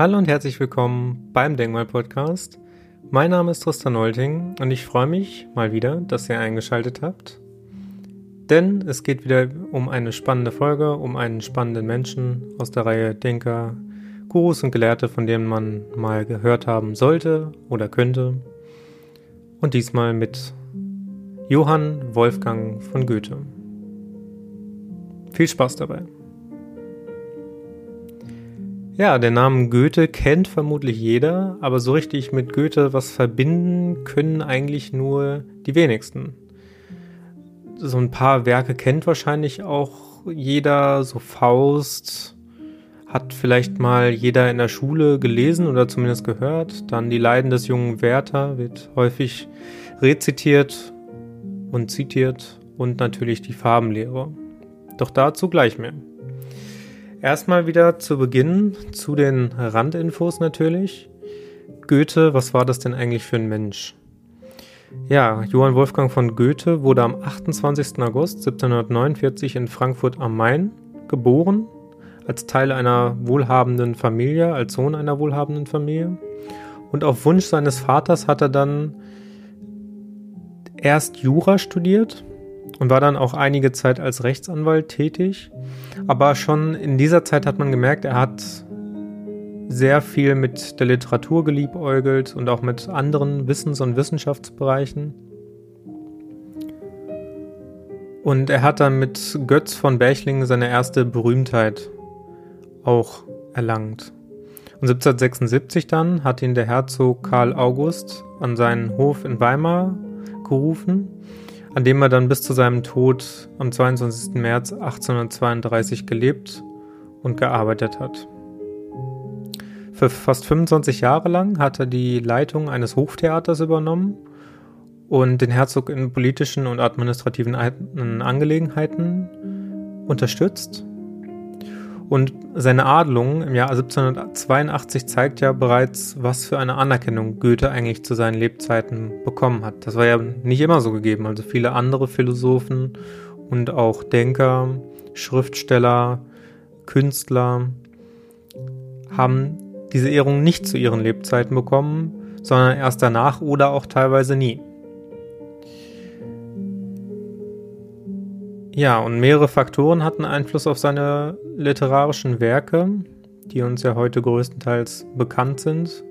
Hallo und herzlich willkommen beim Denkmal-Podcast. Mein Name ist Tristan Nolting und ich freue mich mal wieder, dass ihr eingeschaltet habt. Denn es geht wieder um eine spannende Folge, um einen spannenden Menschen aus der Reihe Denker, Gurus und Gelehrte, von denen man mal gehört haben sollte oder könnte. Und diesmal mit Johann Wolfgang von Goethe. Viel Spaß dabei. Ja, der Name Goethe kennt vermutlich jeder, aber so richtig mit Goethe was verbinden können eigentlich nur die wenigsten. So ein paar Werke kennt wahrscheinlich auch jeder, so Faust, hat vielleicht mal jeder in der Schule gelesen oder zumindest gehört. Dann die Leiden des jungen Werther wird häufig rezitiert und zitiert und natürlich die Farbenlehre. Doch dazu gleich mehr. Erstmal wieder zu Beginn zu den Randinfos natürlich. Goethe, was war das denn eigentlich für ein Mensch? Ja, Johann Wolfgang von Goethe wurde am 28. August 1749 in Frankfurt am Main geboren, als Teil einer wohlhabenden Familie, als Sohn einer wohlhabenden Familie. Und auf Wunsch seines Vaters hat er dann erst Jura studiert und war dann auch einige Zeit als Rechtsanwalt tätig. Aber schon in dieser Zeit hat man gemerkt, er hat sehr viel mit der Literatur geliebäugelt und auch mit anderen Wissens- und Wissenschaftsbereichen. Und er hat dann mit Götz von Berchlingen seine erste Berühmtheit auch erlangt. Und 1776 dann hat ihn der Herzog Karl August an seinen Hof in Weimar gerufen an dem er dann bis zu seinem Tod am 22. März 1832 gelebt und gearbeitet hat. Für fast 25 Jahre lang hat er die Leitung eines Hoftheaters übernommen und den Herzog in politischen und administrativen Angelegenheiten unterstützt und seine Adelung im Jahr 1782 zeigt ja bereits, was für eine Anerkennung Goethe eigentlich zu seinen Lebzeiten bekommen hat. Das war ja nicht immer so gegeben. Also viele andere Philosophen und auch Denker, Schriftsteller, Künstler haben diese Ehrung nicht zu ihren Lebzeiten bekommen, sondern erst danach oder auch teilweise nie. Ja, und mehrere Faktoren hatten Einfluss auf seine literarischen Werke, die uns ja heute größtenteils bekannt sind,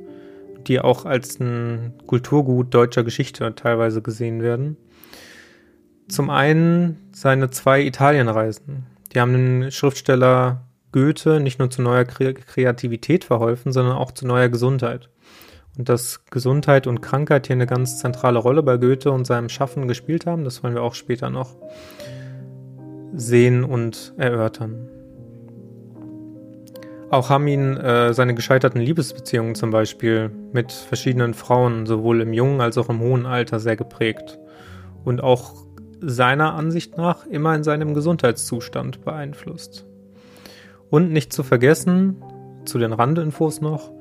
die auch als ein Kulturgut deutscher Geschichte teilweise gesehen werden. Zum einen seine zwei Italienreisen. Die haben den Schriftsteller Goethe nicht nur zu neuer Kreativität verholfen, sondern auch zu neuer Gesundheit. Und dass Gesundheit und Krankheit hier eine ganz zentrale Rolle bei Goethe und seinem Schaffen gespielt haben, das wollen wir auch später noch sehen und erörtern. Auch haben ihn äh, seine gescheiterten Liebesbeziehungen zum Beispiel mit verschiedenen Frauen sowohl im jungen als auch im hohen Alter sehr geprägt und auch seiner Ansicht nach immer in seinem Gesundheitszustand beeinflusst. Und nicht zu vergessen, zu den Randinfos noch,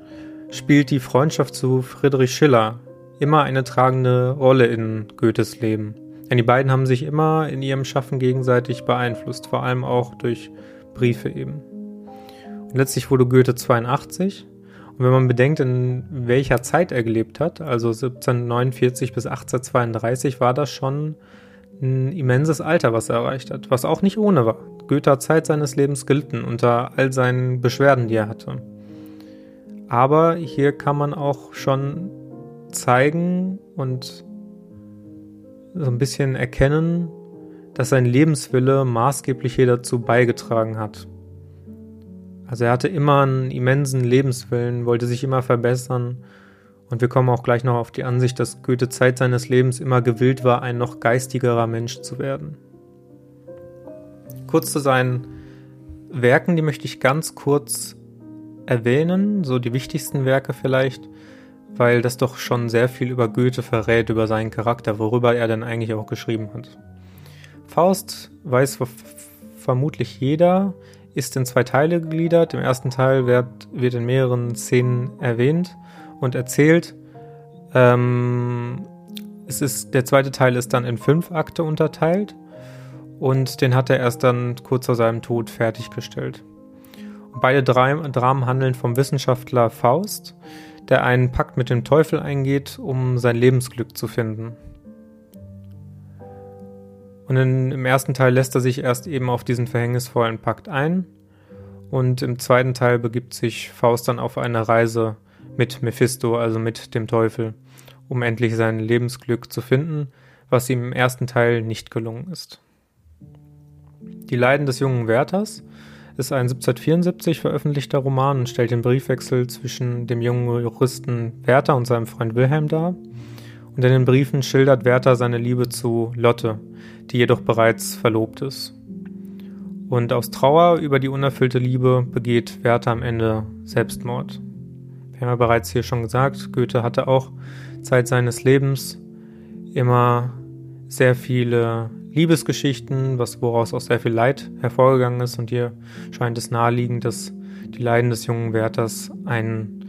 spielt die Freundschaft zu Friedrich Schiller immer eine tragende Rolle in Goethes Leben. Denn die beiden haben sich immer in ihrem Schaffen gegenseitig beeinflusst, vor allem auch durch Briefe eben. Und letztlich wurde Goethe 82. Und wenn man bedenkt, in welcher Zeit er gelebt hat, also 1749 bis 1832, war das schon ein immenses Alter, was er erreicht hat, was auch nicht ohne war. Goethe hat Zeit seines Lebens gelitten unter all seinen Beschwerden, die er hatte. Aber hier kann man auch schon zeigen und so ein bisschen erkennen, dass sein Lebenswille maßgeblich hier dazu beigetragen hat. Also er hatte immer einen immensen Lebenswillen, wollte sich immer verbessern. Und wir kommen auch gleich noch auf die Ansicht, dass Goethe Zeit seines Lebens immer gewillt war, ein noch geistigerer Mensch zu werden. Kurz zu seinen Werken, die möchte ich ganz kurz erwähnen, so die wichtigsten Werke vielleicht weil das doch schon sehr viel über Goethe verrät, über seinen Charakter, worüber er denn eigentlich auch geschrieben hat. Faust weiß vermutlich jeder, ist in zwei Teile gegliedert. Im ersten Teil wird, wird in mehreren Szenen erwähnt und erzählt. Ähm, es ist, der zweite Teil ist dann in fünf Akte unterteilt und den hat er erst dann kurz vor seinem Tod fertiggestellt. Beide Dramen handeln vom Wissenschaftler Faust, der einen Pakt mit dem Teufel eingeht, um sein Lebensglück zu finden. Und in, im ersten Teil lässt er sich erst eben auf diesen verhängnisvollen Pakt ein. Und im zweiten Teil begibt sich Faust dann auf eine Reise mit Mephisto, also mit dem Teufel, um endlich sein Lebensglück zu finden, was ihm im ersten Teil nicht gelungen ist. Die Leiden des jungen Werthers ist ein 1774 veröffentlichter Roman und stellt den Briefwechsel zwischen dem jungen Juristen Werther und seinem Freund Wilhelm dar. Und in den Briefen schildert Werther seine Liebe zu Lotte, die jedoch bereits verlobt ist. Und aus Trauer über die unerfüllte Liebe begeht Werther am Ende Selbstmord. Wir haben ja bereits hier schon gesagt, Goethe hatte auch Zeit seines Lebens immer sehr viele Liebesgeschichten, was woraus auch sehr viel Leid hervorgegangen ist. Und hier scheint es naheliegend, dass die Leiden des jungen Werthers ein,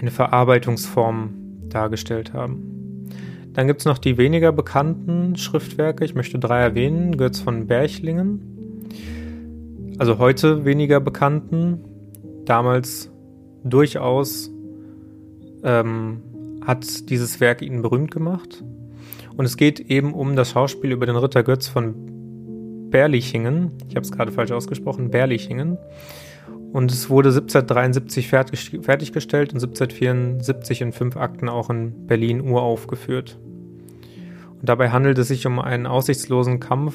eine Verarbeitungsform dargestellt haben. Dann gibt es noch die weniger bekannten Schriftwerke. Ich möchte drei erwähnen. Götz von Berchlingen. Also heute weniger bekannten. Damals durchaus ähm, hat dieses Werk ihn berühmt gemacht. Und es geht eben um das Schauspiel über den Ritter Götz von Berlichingen. Ich habe es gerade falsch ausgesprochen, Berlichingen. Und es wurde 1773 fertig, fertiggestellt und 1774 in fünf Akten auch in Berlin uraufgeführt. Und dabei handelt es sich um einen aussichtslosen Kampf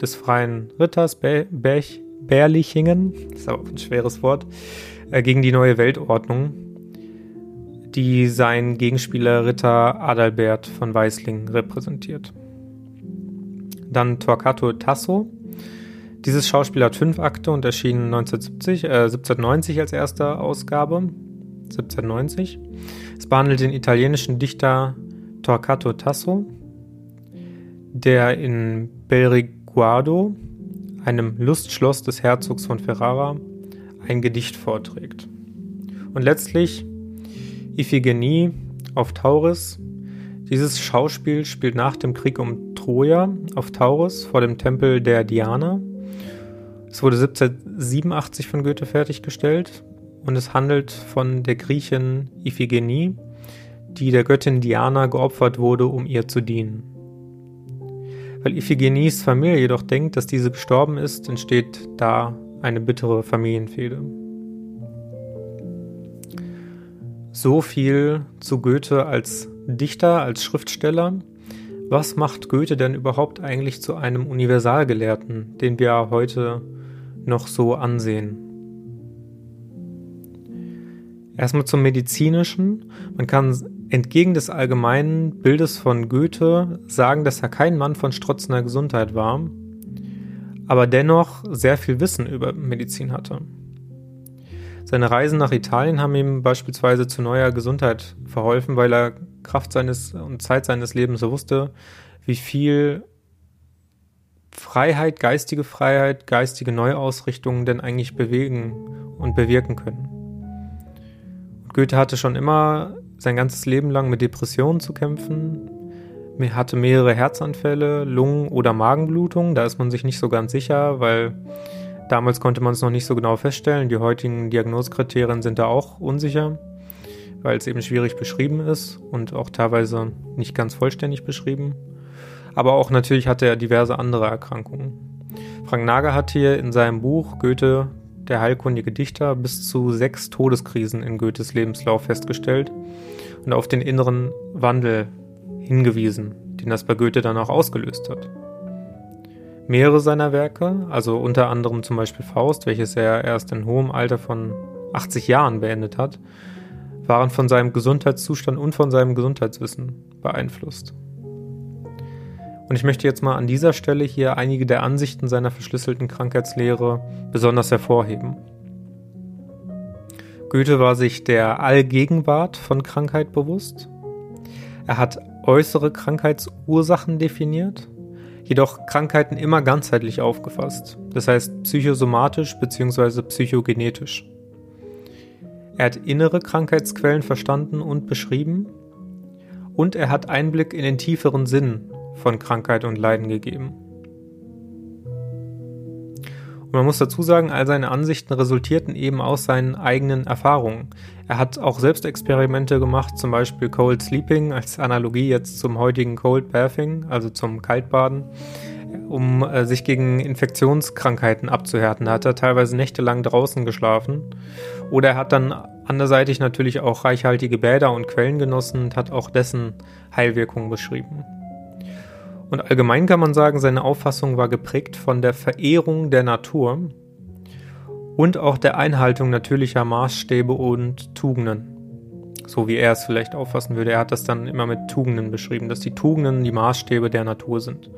des freien Ritters Be Berlichingen, das ist aber ein schweres Wort, äh, gegen die neue Weltordnung, die sein Gegenspieler Ritter Adalbert von Weislingen repräsentiert. Dann Torquato Tasso. Dieses Schauspiel hat fünf Akte und erschien 1970, äh, 1790 als erste Ausgabe. 1790. Es behandelt den italienischen Dichter Torquato Tasso, der in Belriguardo, einem Lustschloss des Herzogs von Ferrara, ein Gedicht vorträgt. Und letztlich Iphigenie auf Tauris. Dieses Schauspiel spielt nach dem Krieg um Troja auf Taurus vor dem Tempel der Diana. Es wurde 1787 von Goethe fertiggestellt und es handelt von der Griechin Iphigenie, die der Göttin Diana geopfert wurde, um ihr zu dienen. Weil Iphigenies Familie jedoch denkt, dass diese gestorben ist, entsteht da eine bittere Familienfehde. So viel zu Goethe als Dichter, als Schriftsteller. Was macht Goethe denn überhaupt eigentlich zu einem Universalgelehrten, den wir heute noch so ansehen? Erstmal zum Medizinischen. Man kann entgegen des allgemeinen Bildes von Goethe sagen, dass er kein Mann von strotzender Gesundheit war, aber dennoch sehr viel Wissen über Medizin hatte. Seine Reisen nach Italien haben ihm beispielsweise zu neuer Gesundheit verholfen, weil er Kraft seines und Zeit seines Lebens wusste, wie viel Freiheit, geistige Freiheit, geistige Neuausrichtungen denn eigentlich bewegen und bewirken können. Und Goethe hatte schon immer sein ganzes Leben lang mit Depressionen zu kämpfen, hatte mehrere Herzanfälle, Lungen- oder Magenblutungen. Da ist man sich nicht so ganz sicher, weil damals konnte man es noch nicht so genau feststellen. Die heutigen Diagnosekriterien sind da auch unsicher, weil es eben schwierig beschrieben ist und auch teilweise nicht ganz vollständig beschrieben. Aber auch natürlich hatte er diverse andere Erkrankungen. Frank Nager hat hier in seinem Buch Goethe, der heilkundige Dichter, bis zu sechs Todeskrisen in Goethes Lebenslauf festgestellt und auf den inneren Wandel hingewiesen, den das bei Goethe dann auch ausgelöst hat. Mehrere seiner Werke, also unter anderem zum Beispiel Faust, welches er erst in hohem Alter von 80 Jahren beendet hat, waren von seinem Gesundheitszustand und von seinem Gesundheitswissen beeinflusst. Und ich möchte jetzt mal an dieser Stelle hier einige der Ansichten seiner verschlüsselten Krankheitslehre besonders hervorheben. Goethe war sich der Allgegenwart von Krankheit bewusst. Er hat äußere Krankheitsursachen definiert, jedoch Krankheiten immer ganzheitlich aufgefasst, das heißt psychosomatisch bzw. psychogenetisch. Er hat innere Krankheitsquellen verstanden und beschrieben und er hat Einblick in den tieferen Sinn von Krankheit und Leiden gegeben. Und man muss dazu sagen, all seine Ansichten resultierten eben aus seinen eigenen Erfahrungen. Er hat auch selbst Experimente gemacht, zum Beispiel Cold Sleeping als Analogie jetzt zum heutigen Cold Bathing, also zum Kaltbaden, um äh, sich gegen Infektionskrankheiten abzuhärten. Da hat er teilweise nächtelang draußen geschlafen. Oder er hat dann anderseitig natürlich auch reichhaltige Bäder und Quellen genossen und hat auch dessen Heilwirkung beschrieben. Und allgemein kann man sagen, seine Auffassung war geprägt von der Verehrung der Natur und auch der Einhaltung natürlicher Maßstäbe und Tugenden. So wie er es vielleicht auffassen würde. Er hat das dann immer mit Tugenden beschrieben, dass die Tugenden die Maßstäbe der Natur sind.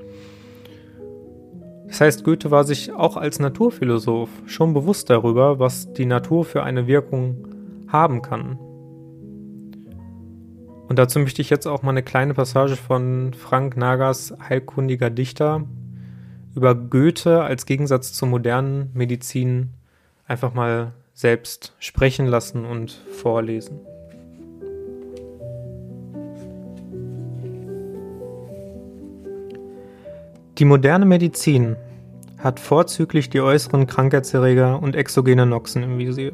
Das heißt, Goethe war sich auch als Naturphilosoph schon bewusst darüber, was die Natur für eine Wirkung haben kann und dazu möchte ich jetzt auch mal eine kleine Passage von Frank Nagers Heilkundiger Dichter über Goethe als Gegensatz zur modernen Medizin einfach mal selbst sprechen lassen und vorlesen. Die moderne Medizin hat vorzüglich die äußeren Krankheitserreger und exogene Noxen im Visier.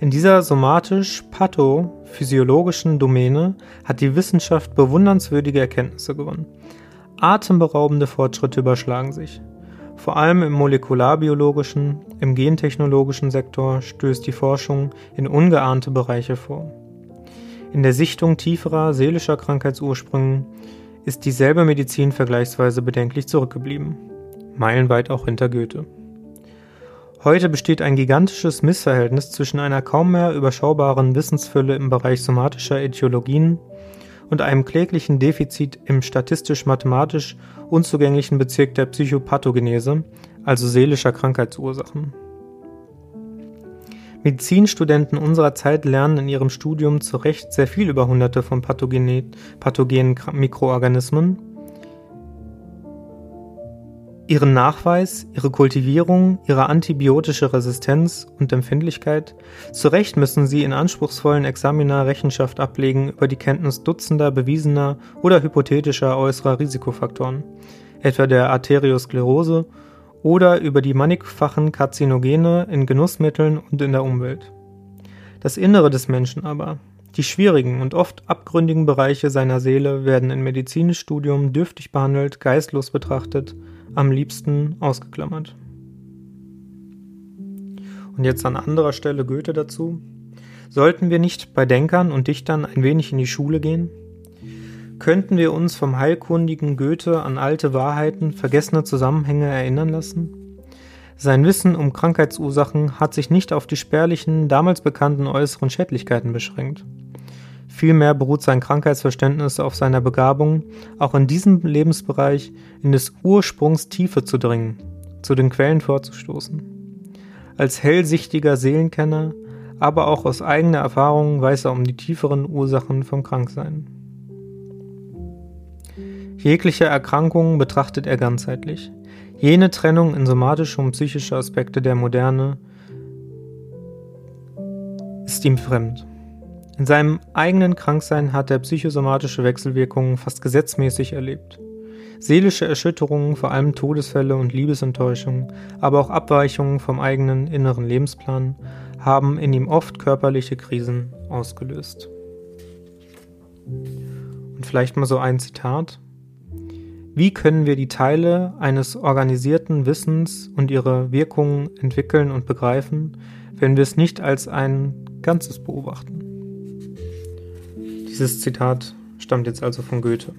In dieser somatisch-pathophysiologischen Domäne hat die Wissenschaft bewundernswürdige Erkenntnisse gewonnen. Atemberaubende Fortschritte überschlagen sich. Vor allem im molekularbiologischen, im gentechnologischen Sektor stößt die Forschung in ungeahnte Bereiche vor. In der Sichtung tieferer seelischer Krankheitsursprünge ist dieselbe Medizin vergleichsweise bedenklich zurückgeblieben, meilenweit auch hinter Goethe. Heute besteht ein gigantisches Missverhältnis zwischen einer kaum mehr überschaubaren Wissensfülle im Bereich somatischer Äthiologien und einem kläglichen Defizit im statistisch-mathematisch unzugänglichen Bezirk der Psychopathogenese, also seelischer Krankheitsursachen. Medizinstudenten unserer Zeit lernen in ihrem Studium zu Recht sehr viel über hunderte von pathogenen Mikroorganismen Ihren Nachweis, ihre Kultivierung, ihre antibiotische Resistenz und Empfindlichkeit, zu Recht müssen sie in anspruchsvollen Examina Rechenschaft ablegen über die Kenntnis dutzender bewiesener oder hypothetischer äußerer Risikofaktoren, etwa der Arteriosklerose oder über die mannigfachen Karzinogene in Genussmitteln und in der Umwelt. Das Innere des Menschen aber, die schwierigen und oft abgründigen Bereiche seiner Seele werden im Medizinstudium dürftig behandelt, geistlos betrachtet am liebsten ausgeklammert. Und jetzt an anderer Stelle Goethe dazu. Sollten wir nicht bei Denkern und Dichtern ein wenig in die Schule gehen? Könnten wir uns vom heilkundigen Goethe an alte Wahrheiten, vergessene Zusammenhänge erinnern lassen? Sein Wissen um Krankheitsursachen hat sich nicht auf die spärlichen, damals bekannten äußeren Schädlichkeiten beschränkt. Vielmehr beruht sein Krankheitsverständnis auf seiner Begabung, auch in diesem Lebensbereich in des Ursprungs Tiefe zu dringen, zu den Quellen vorzustoßen. Als hellsichtiger Seelenkenner, aber auch aus eigener Erfahrung weiß er um die tieferen Ursachen vom Kranksein. Jegliche Erkrankungen betrachtet er ganzheitlich. Jene Trennung in somatische und psychische Aspekte der Moderne ist ihm fremd. In seinem eigenen Kranksein hat er psychosomatische Wechselwirkungen fast gesetzmäßig erlebt. Seelische Erschütterungen, vor allem Todesfälle und Liebesenttäuschungen, aber auch Abweichungen vom eigenen inneren Lebensplan haben in ihm oft körperliche Krisen ausgelöst. Und vielleicht mal so ein Zitat. Wie können wir die Teile eines organisierten Wissens und ihre Wirkungen entwickeln und begreifen, wenn wir es nicht als ein Ganzes beobachten? Dieses Zitat stammt jetzt also von Goethe.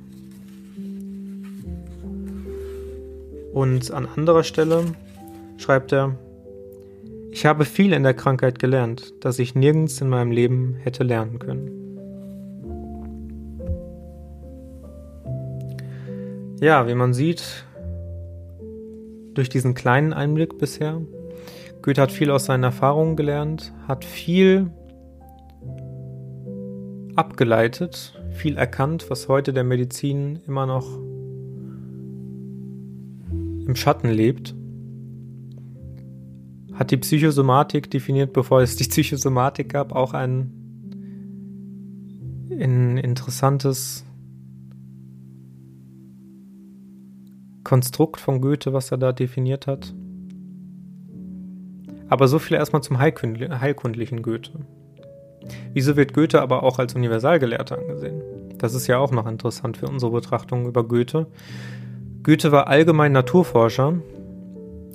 Und an anderer Stelle schreibt er, ich habe viel in der Krankheit gelernt, das ich nirgends in meinem Leben hätte lernen können. Ja, wie man sieht, durch diesen kleinen Einblick bisher, Goethe hat viel aus seinen Erfahrungen gelernt, hat viel abgeleitet, viel erkannt, was heute der Medizin immer noch im Schatten lebt. Hat die Psychosomatik definiert, bevor es die Psychosomatik gab, auch ein, ein interessantes Konstrukt von Goethe, was er da definiert hat. Aber so viel erstmal zum heilkundlichen Goethe. Wieso wird Goethe aber auch als Universalgelehrter angesehen? Das ist ja auch noch interessant für unsere Betrachtung über Goethe. Goethe war allgemein Naturforscher.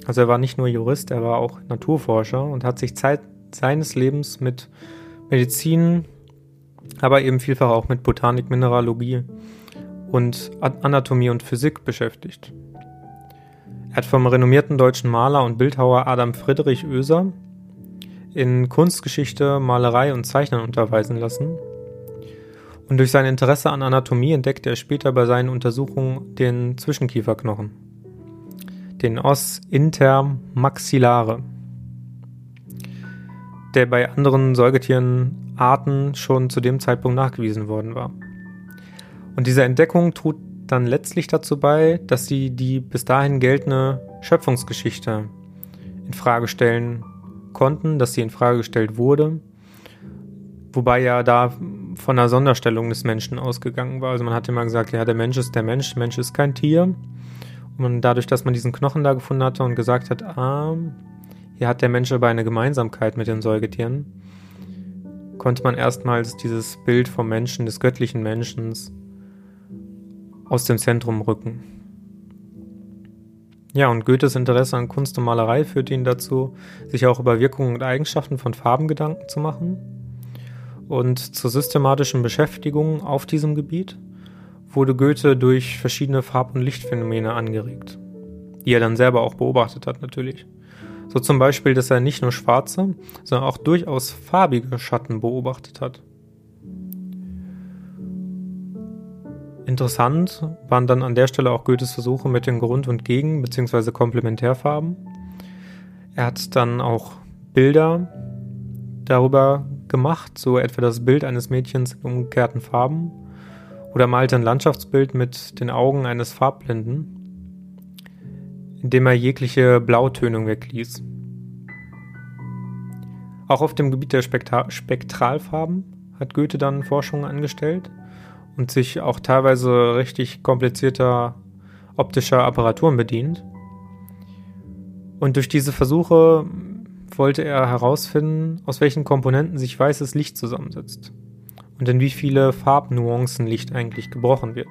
Also er war nicht nur Jurist, er war auch Naturforscher und hat sich Zeit seines Lebens mit Medizin, aber eben vielfach auch mit Botanik, Mineralogie und Anatomie und Physik beschäftigt. Er hat vom renommierten deutschen Maler und Bildhauer Adam Friedrich Oeser in Kunstgeschichte, Malerei und Zeichnen unterweisen lassen. Und durch sein Interesse an Anatomie entdeckte er später bei seinen Untersuchungen den Zwischenkieferknochen, den Os intermaxillare, der bei anderen Säugetierenarten schon zu dem Zeitpunkt nachgewiesen worden war. Und diese Entdeckung trug dann letztlich dazu bei, dass sie die bis dahin geltende Schöpfungsgeschichte in Frage stellen konnten, dass sie in Frage gestellt wurde, wobei ja da von einer Sonderstellung des Menschen ausgegangen war. Also man hat immer gesagt, ja, der Mensch ist der Mensch, der Mensch ist kein Tier. Und dadurch, dass man diesen Knochen da gefunden hatte und gesagt hat, ah, hier hat der Mensch aber eine Gemeinsamkeit mit den Säugetieren, konnte man erstmals dieses Bild vom Menschen, des göttlichen Menschen, aus dem Zentrum rücken. Ja, und Goethes Interesse an Kunst und Malerei führte ihn dazu, sich auch über Wirkungen und Eigenschaften von Farben Gedanken zu machen. Und zur systematischen Beschäftigung auf diesem Gebiet wurde Goethe durch verschiedene Farb- und Lichtphänomene angeregt, die er dann selber auch beobachtet hat natürlich. So zum Beispiel, dass er nicht nur schwarze, sondern auch durchaus farbige Schatten beobachtet hat. Interessant waren dann an der Stelle auch Goethes Versuche mit den Grund- und Gegen- bzw. Komplementärfarben. Er hat dann auch Bilder darüber gemacht, so etwa das Bild eines Mädchens in umgekehrten Farben oder malte ein Landschaftsbild mit den Augen eines Farbblinden, indem er jegliche Blautönung wegließ. Auch auf dem Gebiet der Spektra Spektralfarben hat Goethe dann Forschungen angestellt und sich auch teilweise richtig komplizierter optischer Apparaturen bedient. Und durch diese Versuche wollte er herausfinden, aus welchen Komponenten sich weißes Licht zusammensetzt und in wie viele Farbnuancen Licht eigentlich gebrochen wird.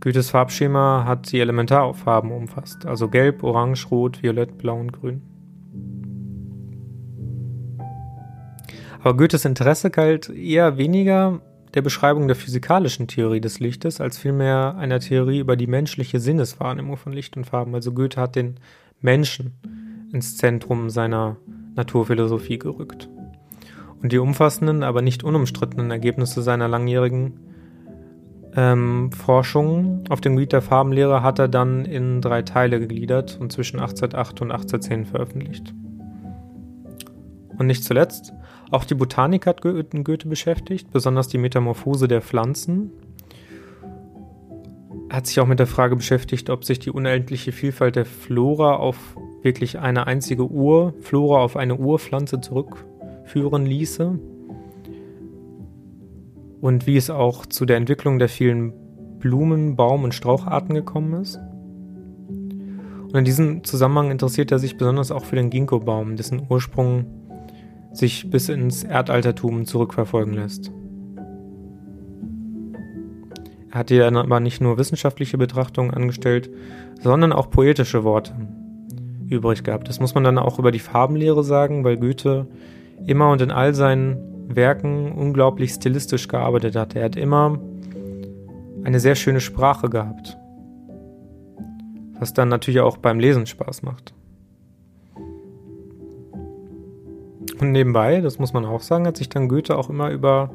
Goethes Farbschema hat die Elementarfarben umfasst, also gelb, orange, rot, violett, blau und grün. Aber Goethes Interesse galt eher weniger der Beschreibung der physikalischen Theorie des Lichtes, als vielmehr einer Theorie über die menschliche Sinneswahrnehmung von Licht und Farben. Also Goethe hat den Menschen ins Zentrum seiner Naturphilosophie gerückt. Und die umfassenden, aber nicht unumstrittenen Ergebnisse seiner langjährigen ähm, Forschung auf dem Gebiet der Farbenlehre hat er dann in drei Teile gegliedert und zwischen 1808 und 1810 veröffentlicht. Und nicht zuletzt auch die Botanik hat Goethe beschäftigt, besonders die Metamorphose der Pflanzen. Er hat sich auch mit der Frage beschäftigt, ob sich die unendliche Vielfalt der Flora auf wirklich eine einzige Urflora, auf eine Urpflanze zurückführen ließe. Und wie es auch zu der Entwicklung der vielen Blumen-, Baum- und Straucharten gekommen ist. Und in diesem Zusammenhang interessiert er sich besonders auch für den Ginkgo-Baum, dessen Ursprung sich bis ins Erdaltertum zurückverfolgen lässt. Er hat hier aber nicht nur wissenschaftliche Betrachtungen angestellt, sondern auch poetische Worte übrig gehabt. Das muss man dann auch über die Farbenlehre sagen, weil Goethe immer und in all seinen Werken unglaublich stilistisch gearbeitet hat. Er hat immer eine sehr schöne Sprache gehabt, was dann natürlich auch beim Lesen Spaß macht. Und nebenbei, das muss man auch sagen, hat sich dann Goethe auch immer über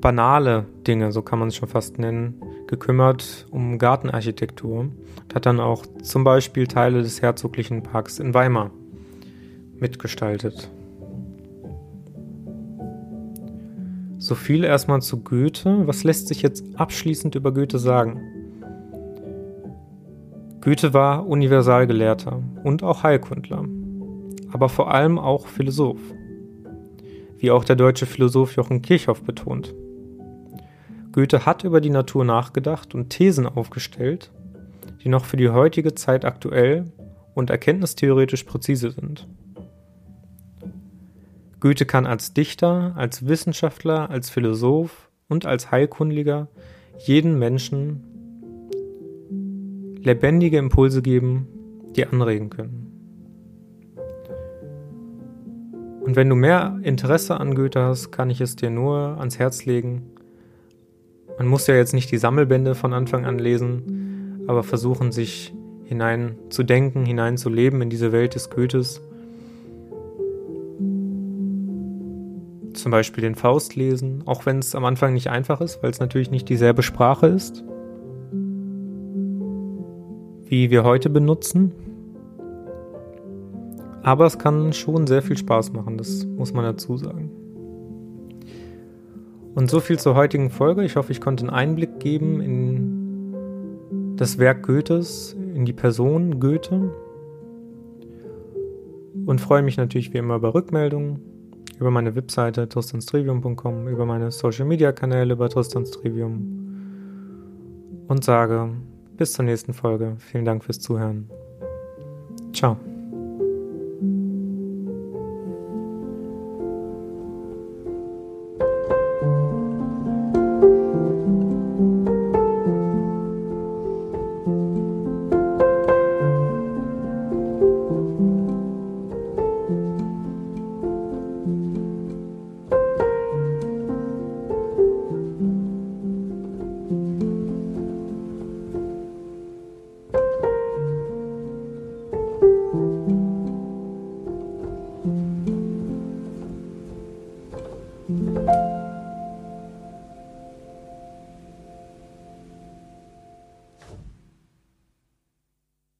banale Dinge, so kann man es schon fast nennen, gekümmert um Gartenarchitektur und hat dann auch zum Beispiel Teile des Herzoglichen Parks in Weimar mitgestaltet. So viel erstmal zu Goethe. Was lässt sich jetzt abschließend über Goethe sagen? Goethe war Universalgelehrter und auch Heilkundler, aber vor allem auch Philosoph wie auch der deutsche Philosoph Jochen Kirchhoff betont. Goethe hat über die Natur nachgedacht und Thesen aufgestellt, die noch für die heutige Zeit aktuell und erkenntnistheoretisch präzise sind. Goethe kann als Dichter, als Wissenschaftler, als Philosoph und als Heilkundiger jeden Menschen lebendige Impulse geben, die anregen können. Und wenn du mehr Interesse an Goethe hast, kann ich es dir nur ans Herz legen. Man muss ja jetzt nicht die Sammelbände von Anfang an lesen, aber versuchen, sich hinein zu denken, hinein zu leben in diese Welt des Goethes. Zum Beispiel den Faust lesen, auch wenn es am Anfang nicht einfach ist, weil es natürlich nicht dieselbe Sprache ist, wie wir heute benutzen. Aber es kann schon sehr viel Spaß machen, das muss man dazu sagen. Und so viel zur heutigen Folge. Ich hoffe, ich konnte einen Einblick geben in das Werk Goethes, in die Person Goethe. Und freue mich natürlich wie immer über Rückmeldungen über meine Webseite tristanstrivium.com, über meine Social Media Kanäle über Tristanstrivium und sage bis zur nächsten Folge. Vielen Dank fürs Zuhören. Ciao.